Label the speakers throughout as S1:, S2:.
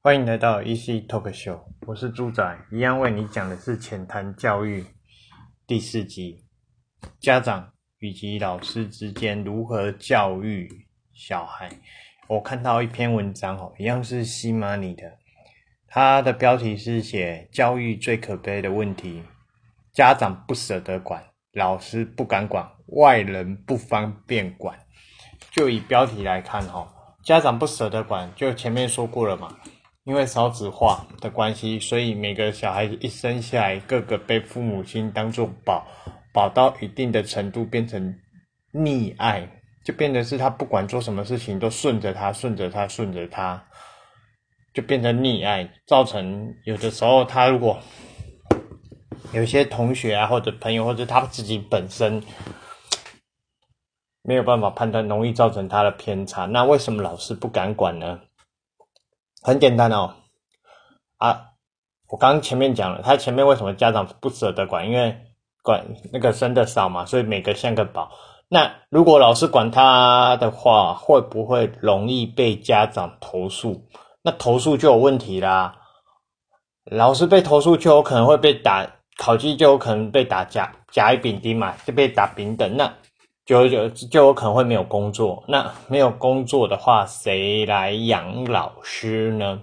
S1: 欢迎来到 EC Talk Show，我是猪仔，一样为你讲的是浅谈教育第四集，家长以及老师之间如何教育小孩。我看到一篇文章哦，一样是西马里的，它的标题是写教育最可悲的问题，家长不舍得管，老师不敢管，外人不方便管。就以标题来看哈，家长不舍得管，就前面说过了嘛。因为少子化的关系，所以每个小孩子一生下来，个个被父母亲当做宝，宝到一定的程度变成溺爱，就变成是他不管做什么事情都顺着他，顺着他，顺着他，就变成溺爱，造成有的时候他如果有些同学啊或者朋友或者他自己本身没有办法判断，容易造成他的偏差。那为什么老师不敢管呢？很简单哦，啊，我刚前面讲了，他前面为什么家长不舍得管？因为管那个生的少嘛，所以每个像个宝。那如果老师管他的话，会不会容易被家长投诉？那投诉就有问题啦。老师被投诉就有可能会被打，考绩就有可能被打甲甲乙丙丁嘛，就被打丙等。那就就就有可能会没有工作，那没有工作的话，谁来养老师呢？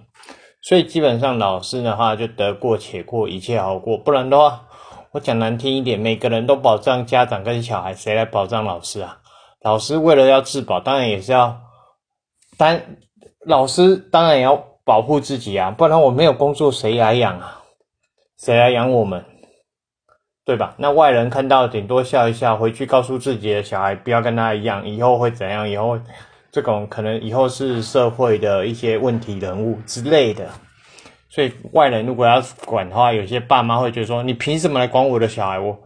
S1: 所以基本上老师的话就得过且过，一切好过。不然的话，我讲难听一点，每个人都保障家长跟小孩，谁来保障老师啊？老师为了要自保，当然也是要，单老师当然也要保护自己啊，不然我没有工作，谁来养啊？谁来养我们？对吧？那外人看到顶多笑一笑，回去告诉自己的小孩不要跟他一样，以后会怎样？以后这种可能以后是社会的一些问题人物之类的。所以外人如果要管的话，有些爸妈会觉得说：“你凭什么来管我的小孩？”我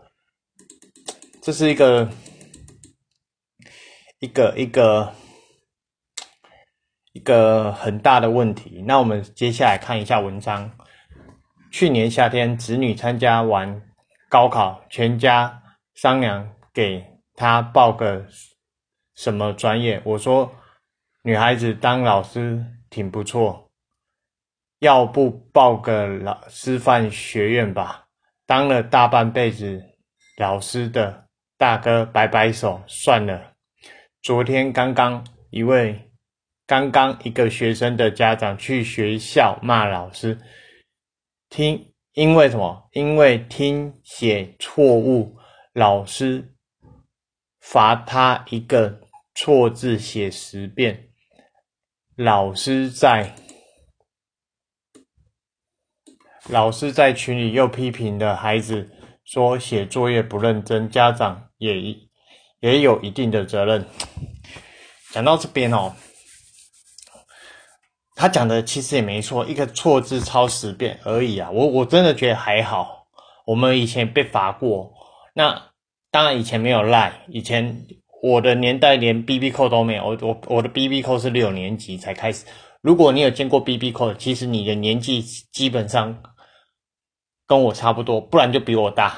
S1: 这是一个一个一个一个很大的问题。那我们接下来看一下文章。去年夏天，子女参加完。高考，全家商量给他报个什么专业。我说，女孩子当老师挺不错，要不报个老师范学院吧？当了大半辈子老师的大哥摆摆手，算了。昨天刚刚一位刚刚一个学生的家长去学校骂老师，听。因为什么？因为听写错误，老师罚他一个错字写十遍。老师在老师在群里又批评的孩子说写作业不认真，家长也也有一定的责任。讲到这边哦。他讲的其实也没错，一个错字抄十遍而已啊！我我真的觉得还好。我们以前被罚过，那当然以前没有赖，以前我的年代连 B B 扣都没有。我我我的 B B 扣是六年级才开始。如果你有见过 B B 扣，其实你的年纪基本上跟我差不多，不然就比我大。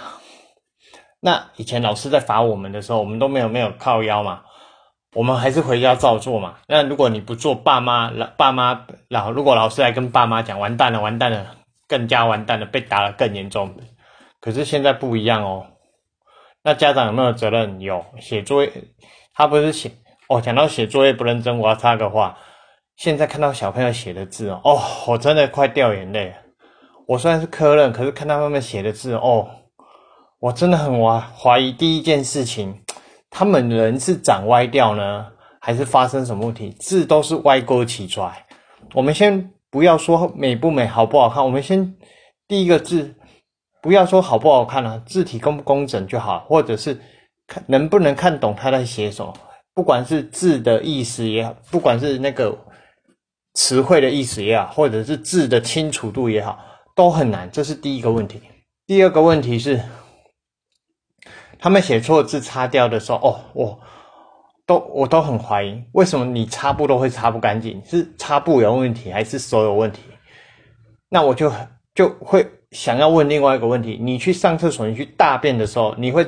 S1: 那以前老师在罚我们的时候，我们都没有没有靠腰嘛。我们还是回家照做嘛。那如果你不做，爸妈老爸妈老，如果老师来跟爸妈讲，完蛋了，完蛋了，更加完蛋了，被打了更严重。可是现在不一样哦。那家长有没有责任？有。写作业，他不是写哦。讲到写作业不认真，我要插个话。现在看到小朋友写的字哦，我真的快掉眼泪。我虽然是科任，可是看到他们写的字哦，我真的很怀怀疑第一件事情。他们人是长歪掉呢，还是发生什么问题？字都是歪勾起出来。我们先不要说美不美、好不好看，我们先第一个字，不要说好不好看了，字体工不工整就好，或者是看能不能看懂他在写什么。不管是字的意思也好，不管是那个词汇的意思也好，或者是字的清楚度也好，都很难。这是第一个问题。第二个问题是。他们写错字擦掉的时候，哦，我都我都很怀疑，为什么你擦布都会擦不干净？是擦布有问题，还是手有问题？那我就就会想要问另外一个问题：你去上厕所，你去大便的时候，你会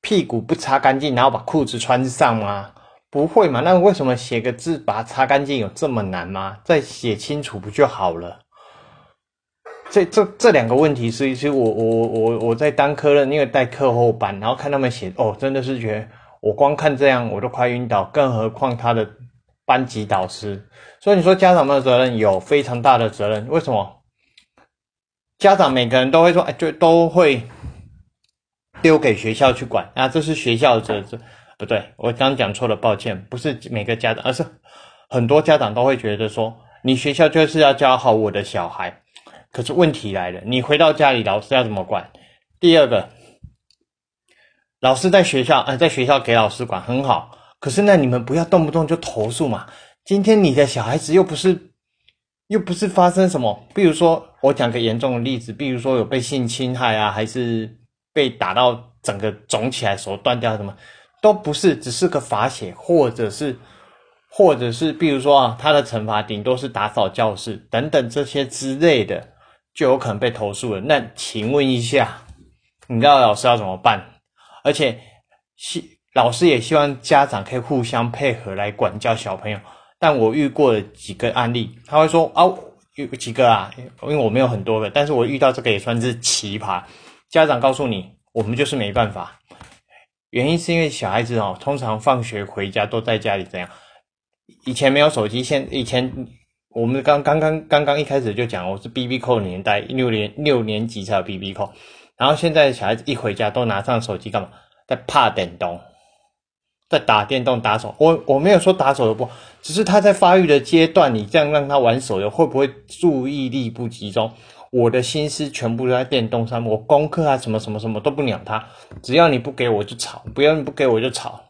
S1: 屁股不擦干净，然后把裤子穿上吗？不会嘛？那为什么写个字把它擦干净有这么难吗？再写清楚不就好了？这这这两个问题，是其实我我我我在当科任，因为带课后班，然后看他们写，哦，真的是觉得我光看这样我都快晕倒，更何况他的班级导师。所以你说家长们的责任有非常大的责任，为什么？家长每个人都会说，哎，就都会丢给学校去管啊，这是学校的责任。不对，我刚讲错了，抱歉，不是每个家长，而是很多家长都会觉得说，你学校就是要教好我的小孩。可是问题来了，你回到家里，老师要怎么管？第二个，老师在学校，呃，在学校给老师管很好，可是那你们不要动不动就投诉嘛。今天你的小孩子又不是，又不是发生什么，比如说我讲个严重的例子，比如说有被性侵害啊，还是被打到整个肿起来，手断掉什么。都不是，只是个罚写，或者是，或者是，比如说啊，他的惩罚顶多是打扫教室等等这些之类的，就有可能被投诉了。那请问一下，你知道老师要怎么办？而且希老师也希望家长可以互相配合来管教小朋友。但我遇过了几个案例，他会说啊，有几个啊，因为我没有很多个，但是我遇到这个也算是奇葩。家长告诉你，我们就是没办法。原因是因为小孩子哦，通常放学回家都在家里这样。以前没有手机，现以前我们刚刚刚刚刚一开始就讲，我是 B B 扣年代，六年六年级才有 B B 扣。然后现在小孩子一回家都拿上手机干嘛？在怕电动，在打电动打手。我我没有说打手游不，只是他在发育的阶段，你这样让他玩手游，会不会注意力不集中？我的心思全部都在电动上，我功课啊什么什么什么都不鸟他，只要你不给我就吵，不要你不给我就吵。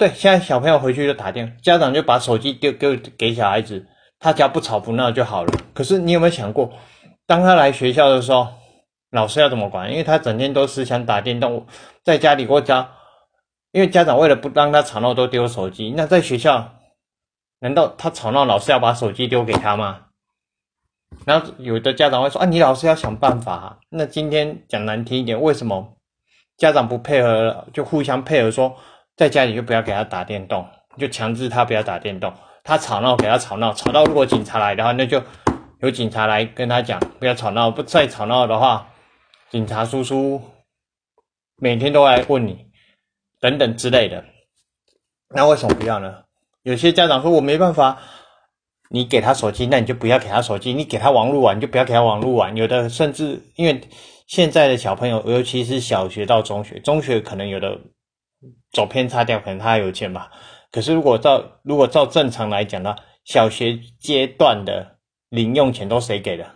S1: 对，现在小朋友回去就打电，家长就把手机丢给给小孩子，他家不吵不闹就好了。可是你有没有想过，当他来学校的时候，老师要怎么管？因为他整天都是想打电动，在家里或家，因为家长为了不让他吵闹都丢手机，那在学校，难道他吵闹，老师要把手机丢给他吗？然后有的家长会说：“啊，你老师要想办法。”那今天讲难听一点，为什么家长不配合了，就互相配合，说在家里就不要给他打电动，就强制他不要打电动。他吵闹给他吵闹，吵到如果警察来的话，那就有警察来跟他讲不要吵闹，不再吵闹的话，警察叔叔每天都来问你等等之类的。那为什么不要呢？有些家长说我没办法。你给他手机，那你就不要给他手机；你给他网络玩，你就不要给他网络玩。有的甚至因为现在的小朋友，尤其是小学到中学，中学可能有的走偏差掉，可能他有钱吧。可是如果照如果照正常来讲呢，小学阶段的零用钱都谁给的？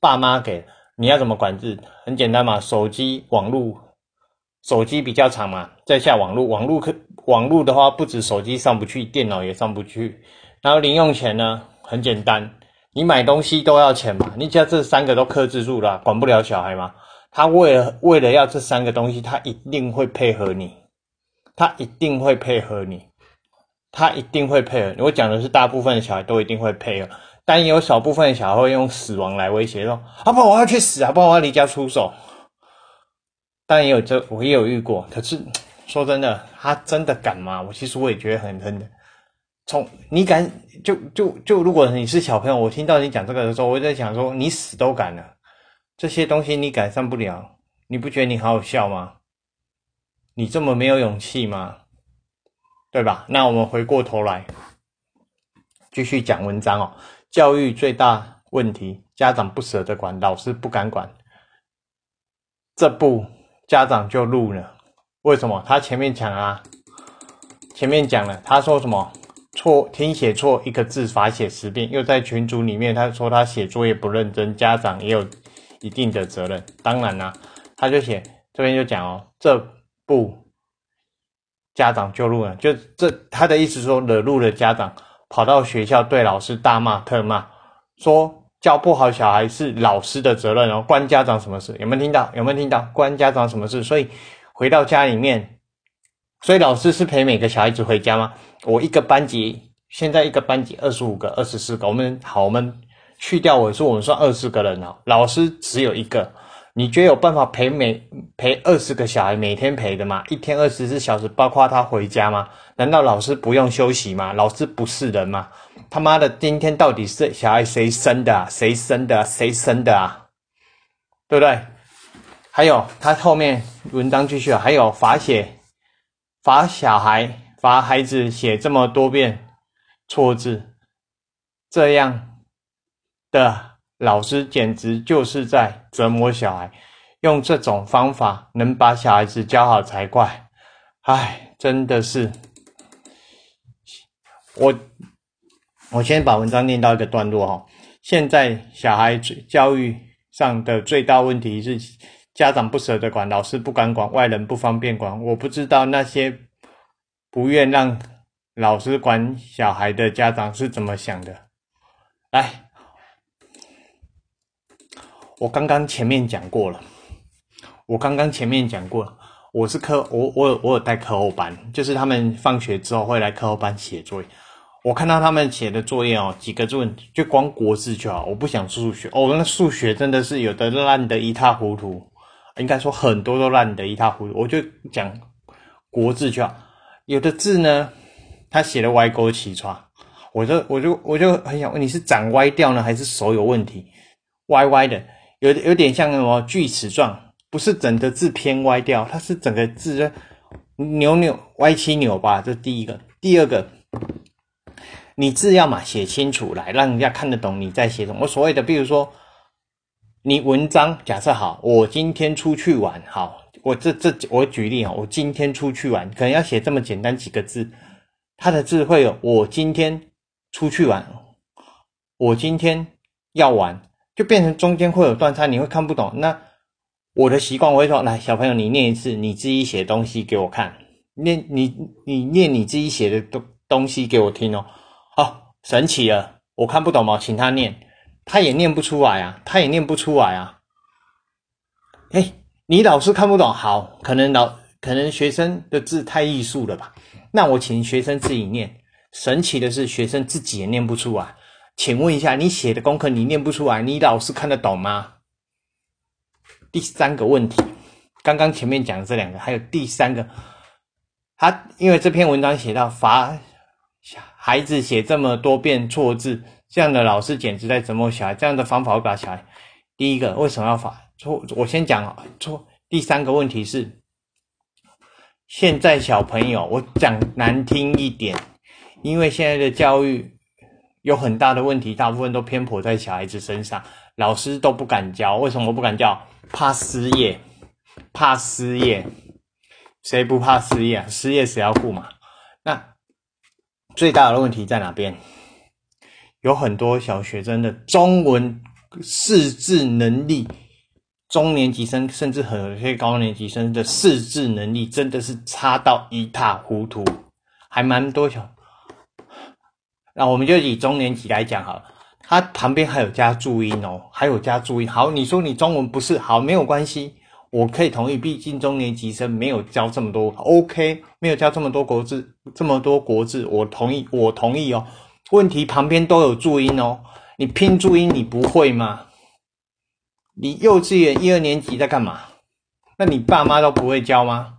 S1: 爸妈给。你要怎么管制？很简单嘛，手机网络，手机比较长嘛，再下网络，网络可网络的话，不止手机上不去，电脑也上不去。然后零用钱呢，很简单，你买东西都要钱嘛，你只要这三个都克制住了，管不了小孩嘛。他为了为了要这三个东西，他一定会配合你，他一定会配合你，他一定会配合。我讲的是大部分的小孩都一定会配合，但也有少部分的小孩会用死亡来威胁说：“啊不，我要去死啊，不我要离家出走。”当然也有这，我也有遇过。可是说真的，他真的敢吗？我其实我也觉得很很。从你敢就就就，如果你是小朋友，我听到你讲这个的时候，我在想说，你死都敢了，这些东西你改善不了，你不觉得你好好笑吗？你这么没有勇气吗？对吧？那我们回过头来继续讲文章哦。教育最大问题，家长不舍得管，老师不敢管，这步家长就怒了。为什么？他前面讲啊，前面讲了，他说什么？错听写错一个字罚写十遍，又在群组里面他说他写作业不认真，家长也有一定的责任。当然啦，他就写这边就讲哦，这不家长就录了，就这他的意思说惹怒了家长，跑到学校对老师大骂特骂，说教不好小孩是老师的责任哦，关家长什么事？有没有听到？有没有听到？关家长什么事？所以回到家里面，所以老师是陪每个小孩子回家吗？我一个班级，现在一个班级二十五个、二十四个。我们好，我们去掉尾数，我们算二十个人哦。老师只有一个，你觉得有办法陪每陪二十个小孩每天陪的吗？一天二十四小时，包括他回家吗？难道老师不用休息吗？老师不是人吗？他妈的，今天到底是小孩谁生的？谁生的？谁生的啊？对不对？还有他后面文章继续啊，还有罚写罚小孩罚孩子写这么多遍错字，这样的。老师简直就是在折磨小孩，用这种方法能把小孩子教好才怪。唉，真的是。我我先把文章念到一个段落哈。现在小孩子教育上的最大问题是，家长不舍得管，老师不敢管，外人不方便管。我不知道那些不愿让老师管小孩的家长是怎么想的。来。我刚刚前面讲过了，我刚刚前面讲过了，我是课我我有我有带课后班，就是他们放学之后会来课后班写作业。我看到他们写的作业哦，几个字就光国字就好，我不想数学哦。那数学真的是有的烂的一塌糊涂，应该说很多都烂的一塌糊涂。我就讲国字就好，有的字呢，他写的歪勾起床，我就我就我就很想问，你是长歪掉呢，还是手有问题，歪歪的？有有点像什么锯齿状，不是整个字偏歪掉，它是整个字扭扭歪七扭八。这第一个，第二个，你字要嘛写清楚来，让人家看得懂你在写什么。我所谓的，比如说你文章假设好，我今天出去玩，好，我这这我举例啊，我今天出去玩，可能要写这么简单几个字，它的字会有我今天出去玩，我今天要玩。就变成中间会有断差，你会看不懂。那我的习惯我会说：来，小朋友，你念一次你自己写东西给我看，念你你念你自己写的东东西给我听哦。好，神奇了，我看不懂吗？请他念，他也念不出来啊，他也念不出来啊。哎，你老师看不懂，好，可能老可能学生的字太艺术了吧？那我请学生自己念。神奇的是，学生自己也念不出来。请问一下，你写的功课你念不出来，你老师看得懂吗？第三个问题，刚刚前面讲的这两个，还有第三个，他因为这篇文章写到罚孩子写这么多遍错字，这样的老师简直在折磨小孩。这样的方法会把小孩，第一个为什么要罚错？我先讲错。第三个问题是，现在小朋友，我讲难听一点，因为现在的教育。有很大的问题，大部分都偏颇在小孩子身上，老师都不敢教。为什么不敢教？怕失业，怕失业。谁不怕失业啊？失业谁要顾嘛？那最大的问题在哪边？有很多小学生的中文识字能力，中年级生甚至很有些高年级生的识字能力真的是差到一塌糊涂，还蛮多小。那我们就以中年级来讲好了，它旁边还有加注音哦，还有加注音。好，你说你中文不是好，没有关系，我可以同意。毕竟中年级生没有教这么多，OK，没有教这么多国字，这么多国字，我同意，我同意哦。问题旁边都有注音哦，你拼注音你不会吗？你幼稚园一二年级在干嘛？那你爸妈都不会教吗？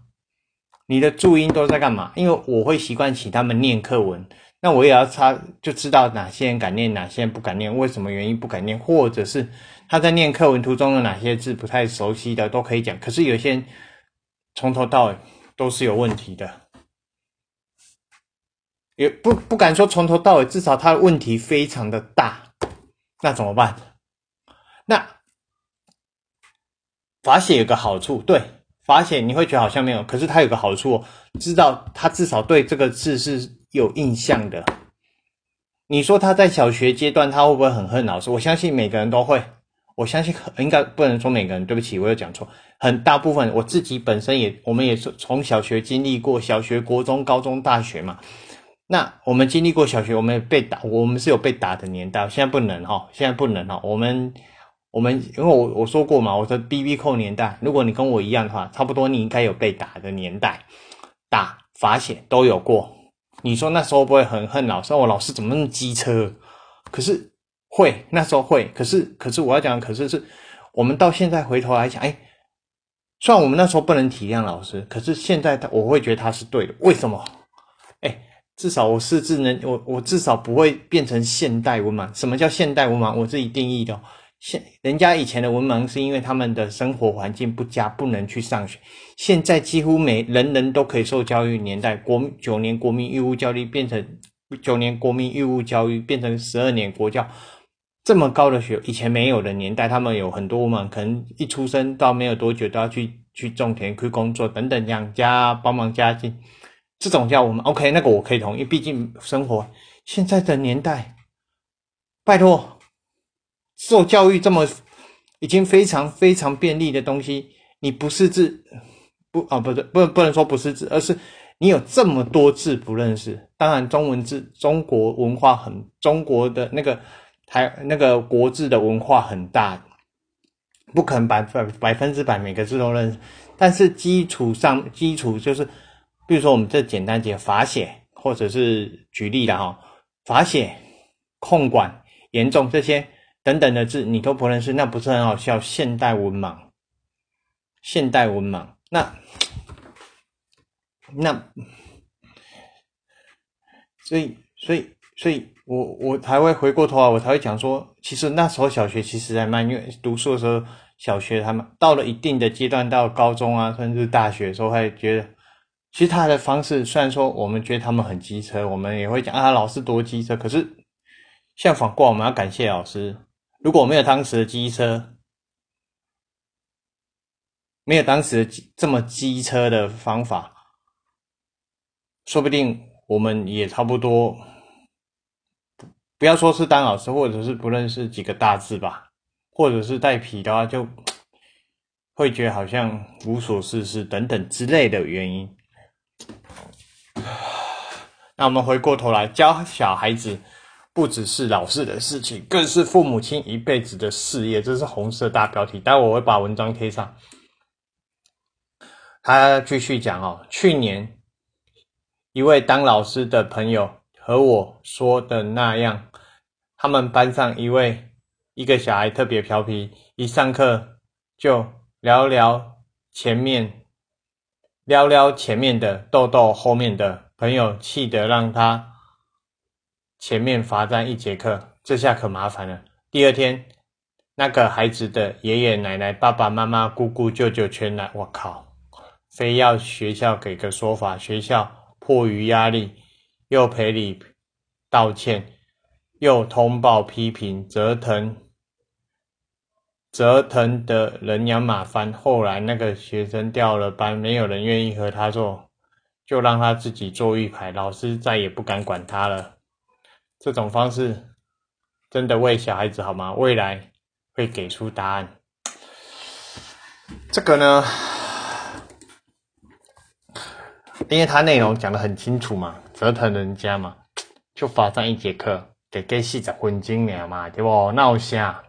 S1: 你的注音都在干嘛？因为我会习惯请他们念课文。那我也要查，就知道哪些人敢念，哪些人不敢念，为什么原因不敢念，或者是他在念课文途中的哪些字不太熟悉的，都可以讲。可是有些人从头到尾都是有问题的，也不不敢说从头到尾，至少他的问题非常的大。那怎么办？那罚写有个好处，对，罚写你会觉得好像没有，可是它有个好处，知道他至少对这个字是。有印象的，你说他在小学阶段他会不会很恨老师？我相信每个人都会，我相信应该不能说每个人。对不起，我有讲错，很大部分我自己本身也，我们也是从小学经历过小学、国中、高中、大学嘛。那我们经历过小学，我们被打，我们是有被打的年代，现在不能哈，现在不能哈。我们我们因为我我说过嘛，我说 B B 扣年代，如果你跟我一样的话，差不多你应该有被打的年代，打罚写都有过。你说那时候不会很恨老师？我老师怎么那么机车？可是会那时候会，可是可是我要讲，可是是我们到现在回头来讲，哎，虽然我们那时候不能体谅老师，可是现在他我会觉得他是对的。为什么？哎，至少我是智能，我我至少不会变成现代文盲。什么叫现代文盲？我自己定义的。现人家以前的文盲是因为他们的生活环境不佳，不能去上学。现在几乎每人人都可以受教育，年代国九年国民义务教育变成九年国民义务教育变成十二年国教，这么高的学以前没有的年代，他们有很多嘛，可能一出生到没有多久都要去去种田、去工作等等养家帮忙家境，这种叫我们 OK，那个我可以同意，毕竟生活现在的年代，拜托。受教育这么已经非常非常便利的东西，你不识字不啊？不对，不不能说不识字，而是你有这么多字不认识。当然，中文字中国文化很中国的那个台那个国字的文化很大，不可能百百百分之百每个字都认识。但是基础上基础就是，比如说我们这简单节法写，或者是举例的哈，法写、控管、严重这些。等等的字你都不认识，那不是很好笑？现代文盲，现代文盲，那那，所以所以所以，我我才会回过头来，我才会讲说，其实那时候小学其实还蛮，因为读书的时候，小学他们到了一定的阶段，到高中啊，甚至大学的时候，会觉得，其实他的方式虽然说我们觉得他们很机车，我们也会讲啊，老师多机车，可是像反过，我们要感谢老师。如果没有当时的机车，没有当时的这么机车的方法，说不定我们也差不多。不要说是当老师，或者是不认识几个大字吧，或者是带皮的话，就会觉得好像无所事事等等之类的原因。那我们回过头来教小孩子。不只是老师的事情，更是父母亲一辈子的事业。这是红色大标题，待会我会把文章贴上。他继续讲哦，去年一位当老师的朋友和我说的那样，他们班上一位一个小孩特别调皮，一上课就聊聊前面，聊聊前面的，逗逗后面的朋友，气得让他。前面罚站一节课，这下可麻烦了。第二天，那个孩子的爷爷奶奶、爸爸妈妈、姑姑、舅舅全来，我靠，非要学校给个说法。学校迫于压力，又赔礼道歉，又通报批评，折腾，折腾的人仰马翻。后来那个学生调了班，没有人愿意和他做，就让他自己做玉牌，老师再也不敢管他了。这种方式真的为小孩子好吗？未来会给出答案。这个呢，因为他内容讲的很清楚嘛，折腾人家嘛，就罚站一节课，给给四十分钟了嘛，对不？闹下，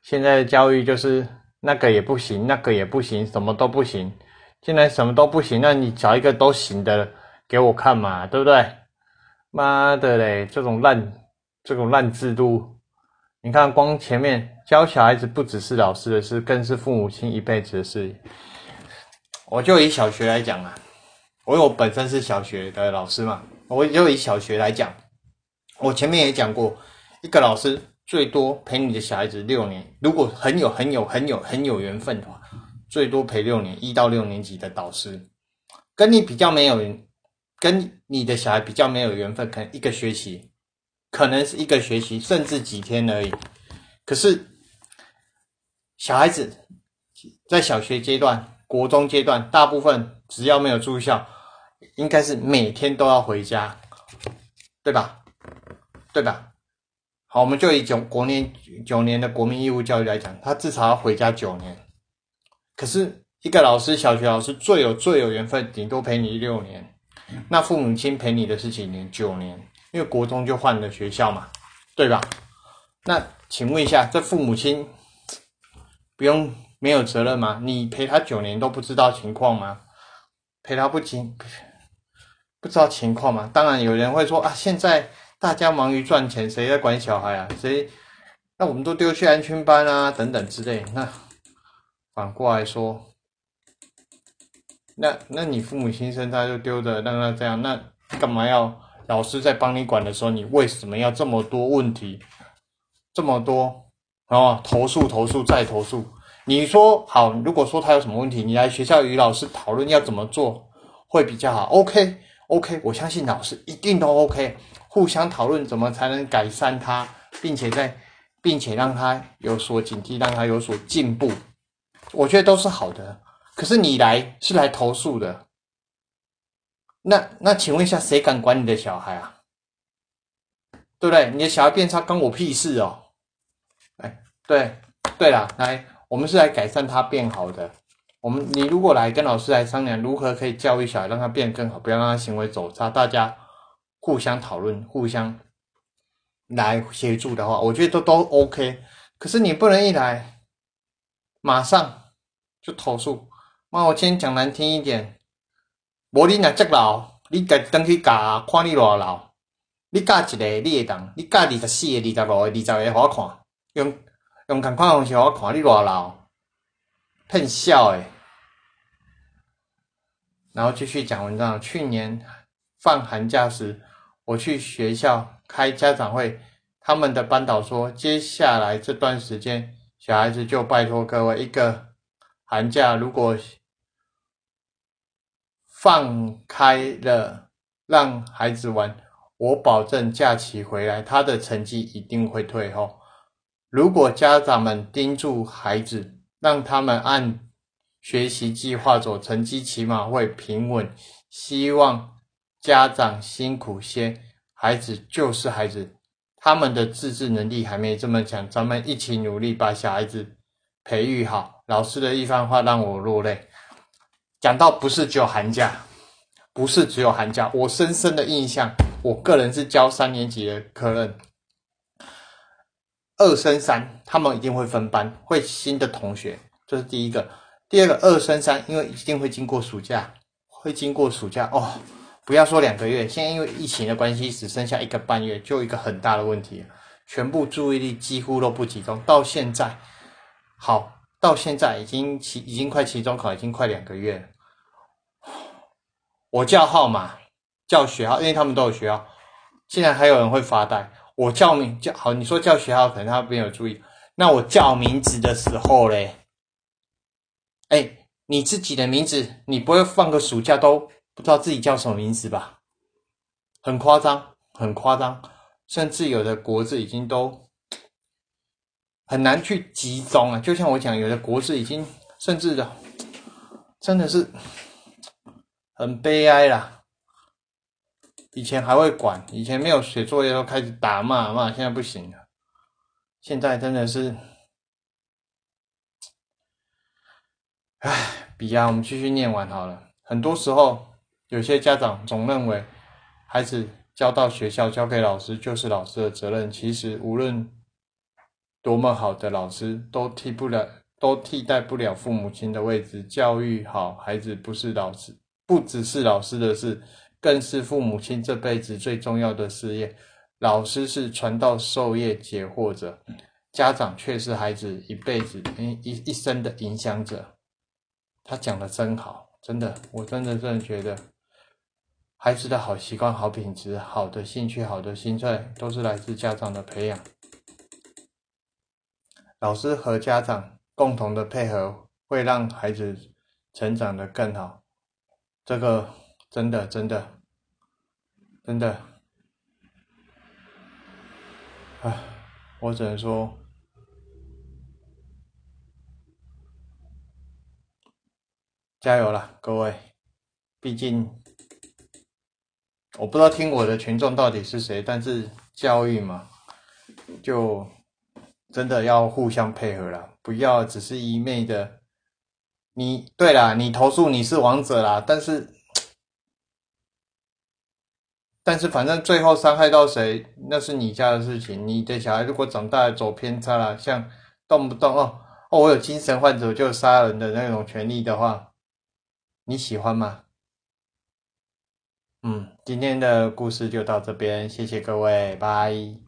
S1: 现在的教育就是那个也不行，那个也不行，什么都不行。既然什么都不行，那你找一个都行的给我看嘛，对不对？妈的嘞！这种烂，这种烂制度，你看，光前面教小孩子不只是老师的事，更是父母亲一辈子的事。我就以小学来讲啊，我我本身是小学的老师嘛，我就以小学来讲，我前面也讲过，一个老师最多陪你的小孩子六年，如果很有很有很有很有缘分的话，最多陪六年，一到六年级的导师，跟你比较没有。跟你的小孩比较没有缘分，可能一个学期，可能是一个学期，甚至几天而已。可是小孩子在小学阶段、国中阶段，大部分只要没有住校，应该是每天都要回家，对吧？对吧？好，我们就以九国年九年的国民义务教育来讲，他至少要回家九年。可是一个老师，小学老师最有最有缘分，顶多陪你六年。那父母亲陪你的是几年？九年，因为国中就换了学校嘛，对吧？那请问一下，这父母亲不用没有责任吗？你陪他九年都不知道情况吗？陪他不清不知道情况吗？当然有人会说啊，现在大家忙于赚钱，谁在管小孩啊？谁？那我们都丢去安全班啊，等等之类。那反过来说，那那你父母亲生他就丢着让他这样，那干嘛要老师在帮你管的时候，你为什么要这么多问题，这么多然哦投诉投诉再投诉？你说好，如果说他有什么问题，你来学校与老师讨论要怎么做会比较好。OK OK，我相信老师一定都 OK，互相讨论怎么才能改善他，并且在并且让他有所警惕，让他有所进步，我觉得都是好的。可是你来是来投诉的，那那请问一下，谁敢管你的小孩啊？对不对？你的小孩变差，关我屁事哦！哎，对对了，来，我们是来改善他变好的。我们你如果来跟老师来商量如何可以教育小孩，让他变更好，不要让他行为走差，大家互相讨论，互相。来协助的话，我觉得都都 OK。可是你不能一来，马上就投诉。妈，我今天讲难听一点，无你若这老，你家登去教，看你偌老。你教一个，你会当；你教二十四个、二十六个、二十个，互我看。用用同款方式，互我看你偌老，骗笑诶。然后继续讲文章。去年放寒假时，我去学校。开家长会，他们的班导说，接下来这段时间，小孩子就拜托各位，一个寒假如果放开了让孩子玩，我保证假期回来他的成绩一定会退后。如果家长们盯住孩子，让他们按学习计划走，成绩起码会平稳。希望家长辛苦些。孩子就是孩子，他们的自制能力还没这么强，咱们一起努力把小孩子培育好。老师的一番话让我落泪。讲到不是只有寒假，不是只有寒假，我深深的印象，我个人是教三年级的课任，二升三，他们一定会分班，会新的同学，这是第一个。第二个，二升三，因为一定会经过暑假，会经过暑假哦。不要说两个月，现在因为疫情的关系，只剩下一个半月，就一个很大的问题，全部注意力几乎都不集中。到现在，好，到现在已经期已经快期中考，已经快两个月了。我叫号码，叫学号，因为他们都有学号。竟然还有人会发呆。我叫名叫好，你说叫学号，可能他没有注意。那我叫名字的时候嘞，哎，你自己的名字，你不会放个暑假都？不知道自己叫什么名字吧，很夸张，很夸张，甚至有的国字已经都很难去集中啊。就像我讲，有的国字已经甚至的，真的是很悲哀啦。以前还会管，以前没有写作业都开始打骂骂，现在不行了。现在真的是，唉，比啊，我们继续念完好了。很多时候。有些家长总认为，孩子交到学校、交给老师就是老师的责任。其实，无论多么好的老师，都替不了，都替代不了父母亲的位置。教育好孩子，不是老师，不只是老师的事，更是父母亲这辈子最重要的事业。老师是传道授业解惑者，家长却是孩子一辈子、一一一生的影响者。他讲的真好，真的，我真的真的觉得。孩子的好习惯、好品质、好的兴趣、好的心态，都是来自家长的培养。老师和家长共同的配合，会让孩子成长的更好。这个真的、真的、真的，唉，我只能说，加油了，各位！毕竟。我不知道听我的群众到底是谁，但是教育嘛，就真的要互相配合了，不要只是一昧的。你对啦，你投诉你是王者啦，但是但是反正最后伤害到谁，那是你家的事情。你的小孩如果长大走偏差了，像动不动哦哦，我有精神患者就杀人的那种权利的话，你喜欢吗？嗯，今天的故事就到这边，谢谢各位，拜。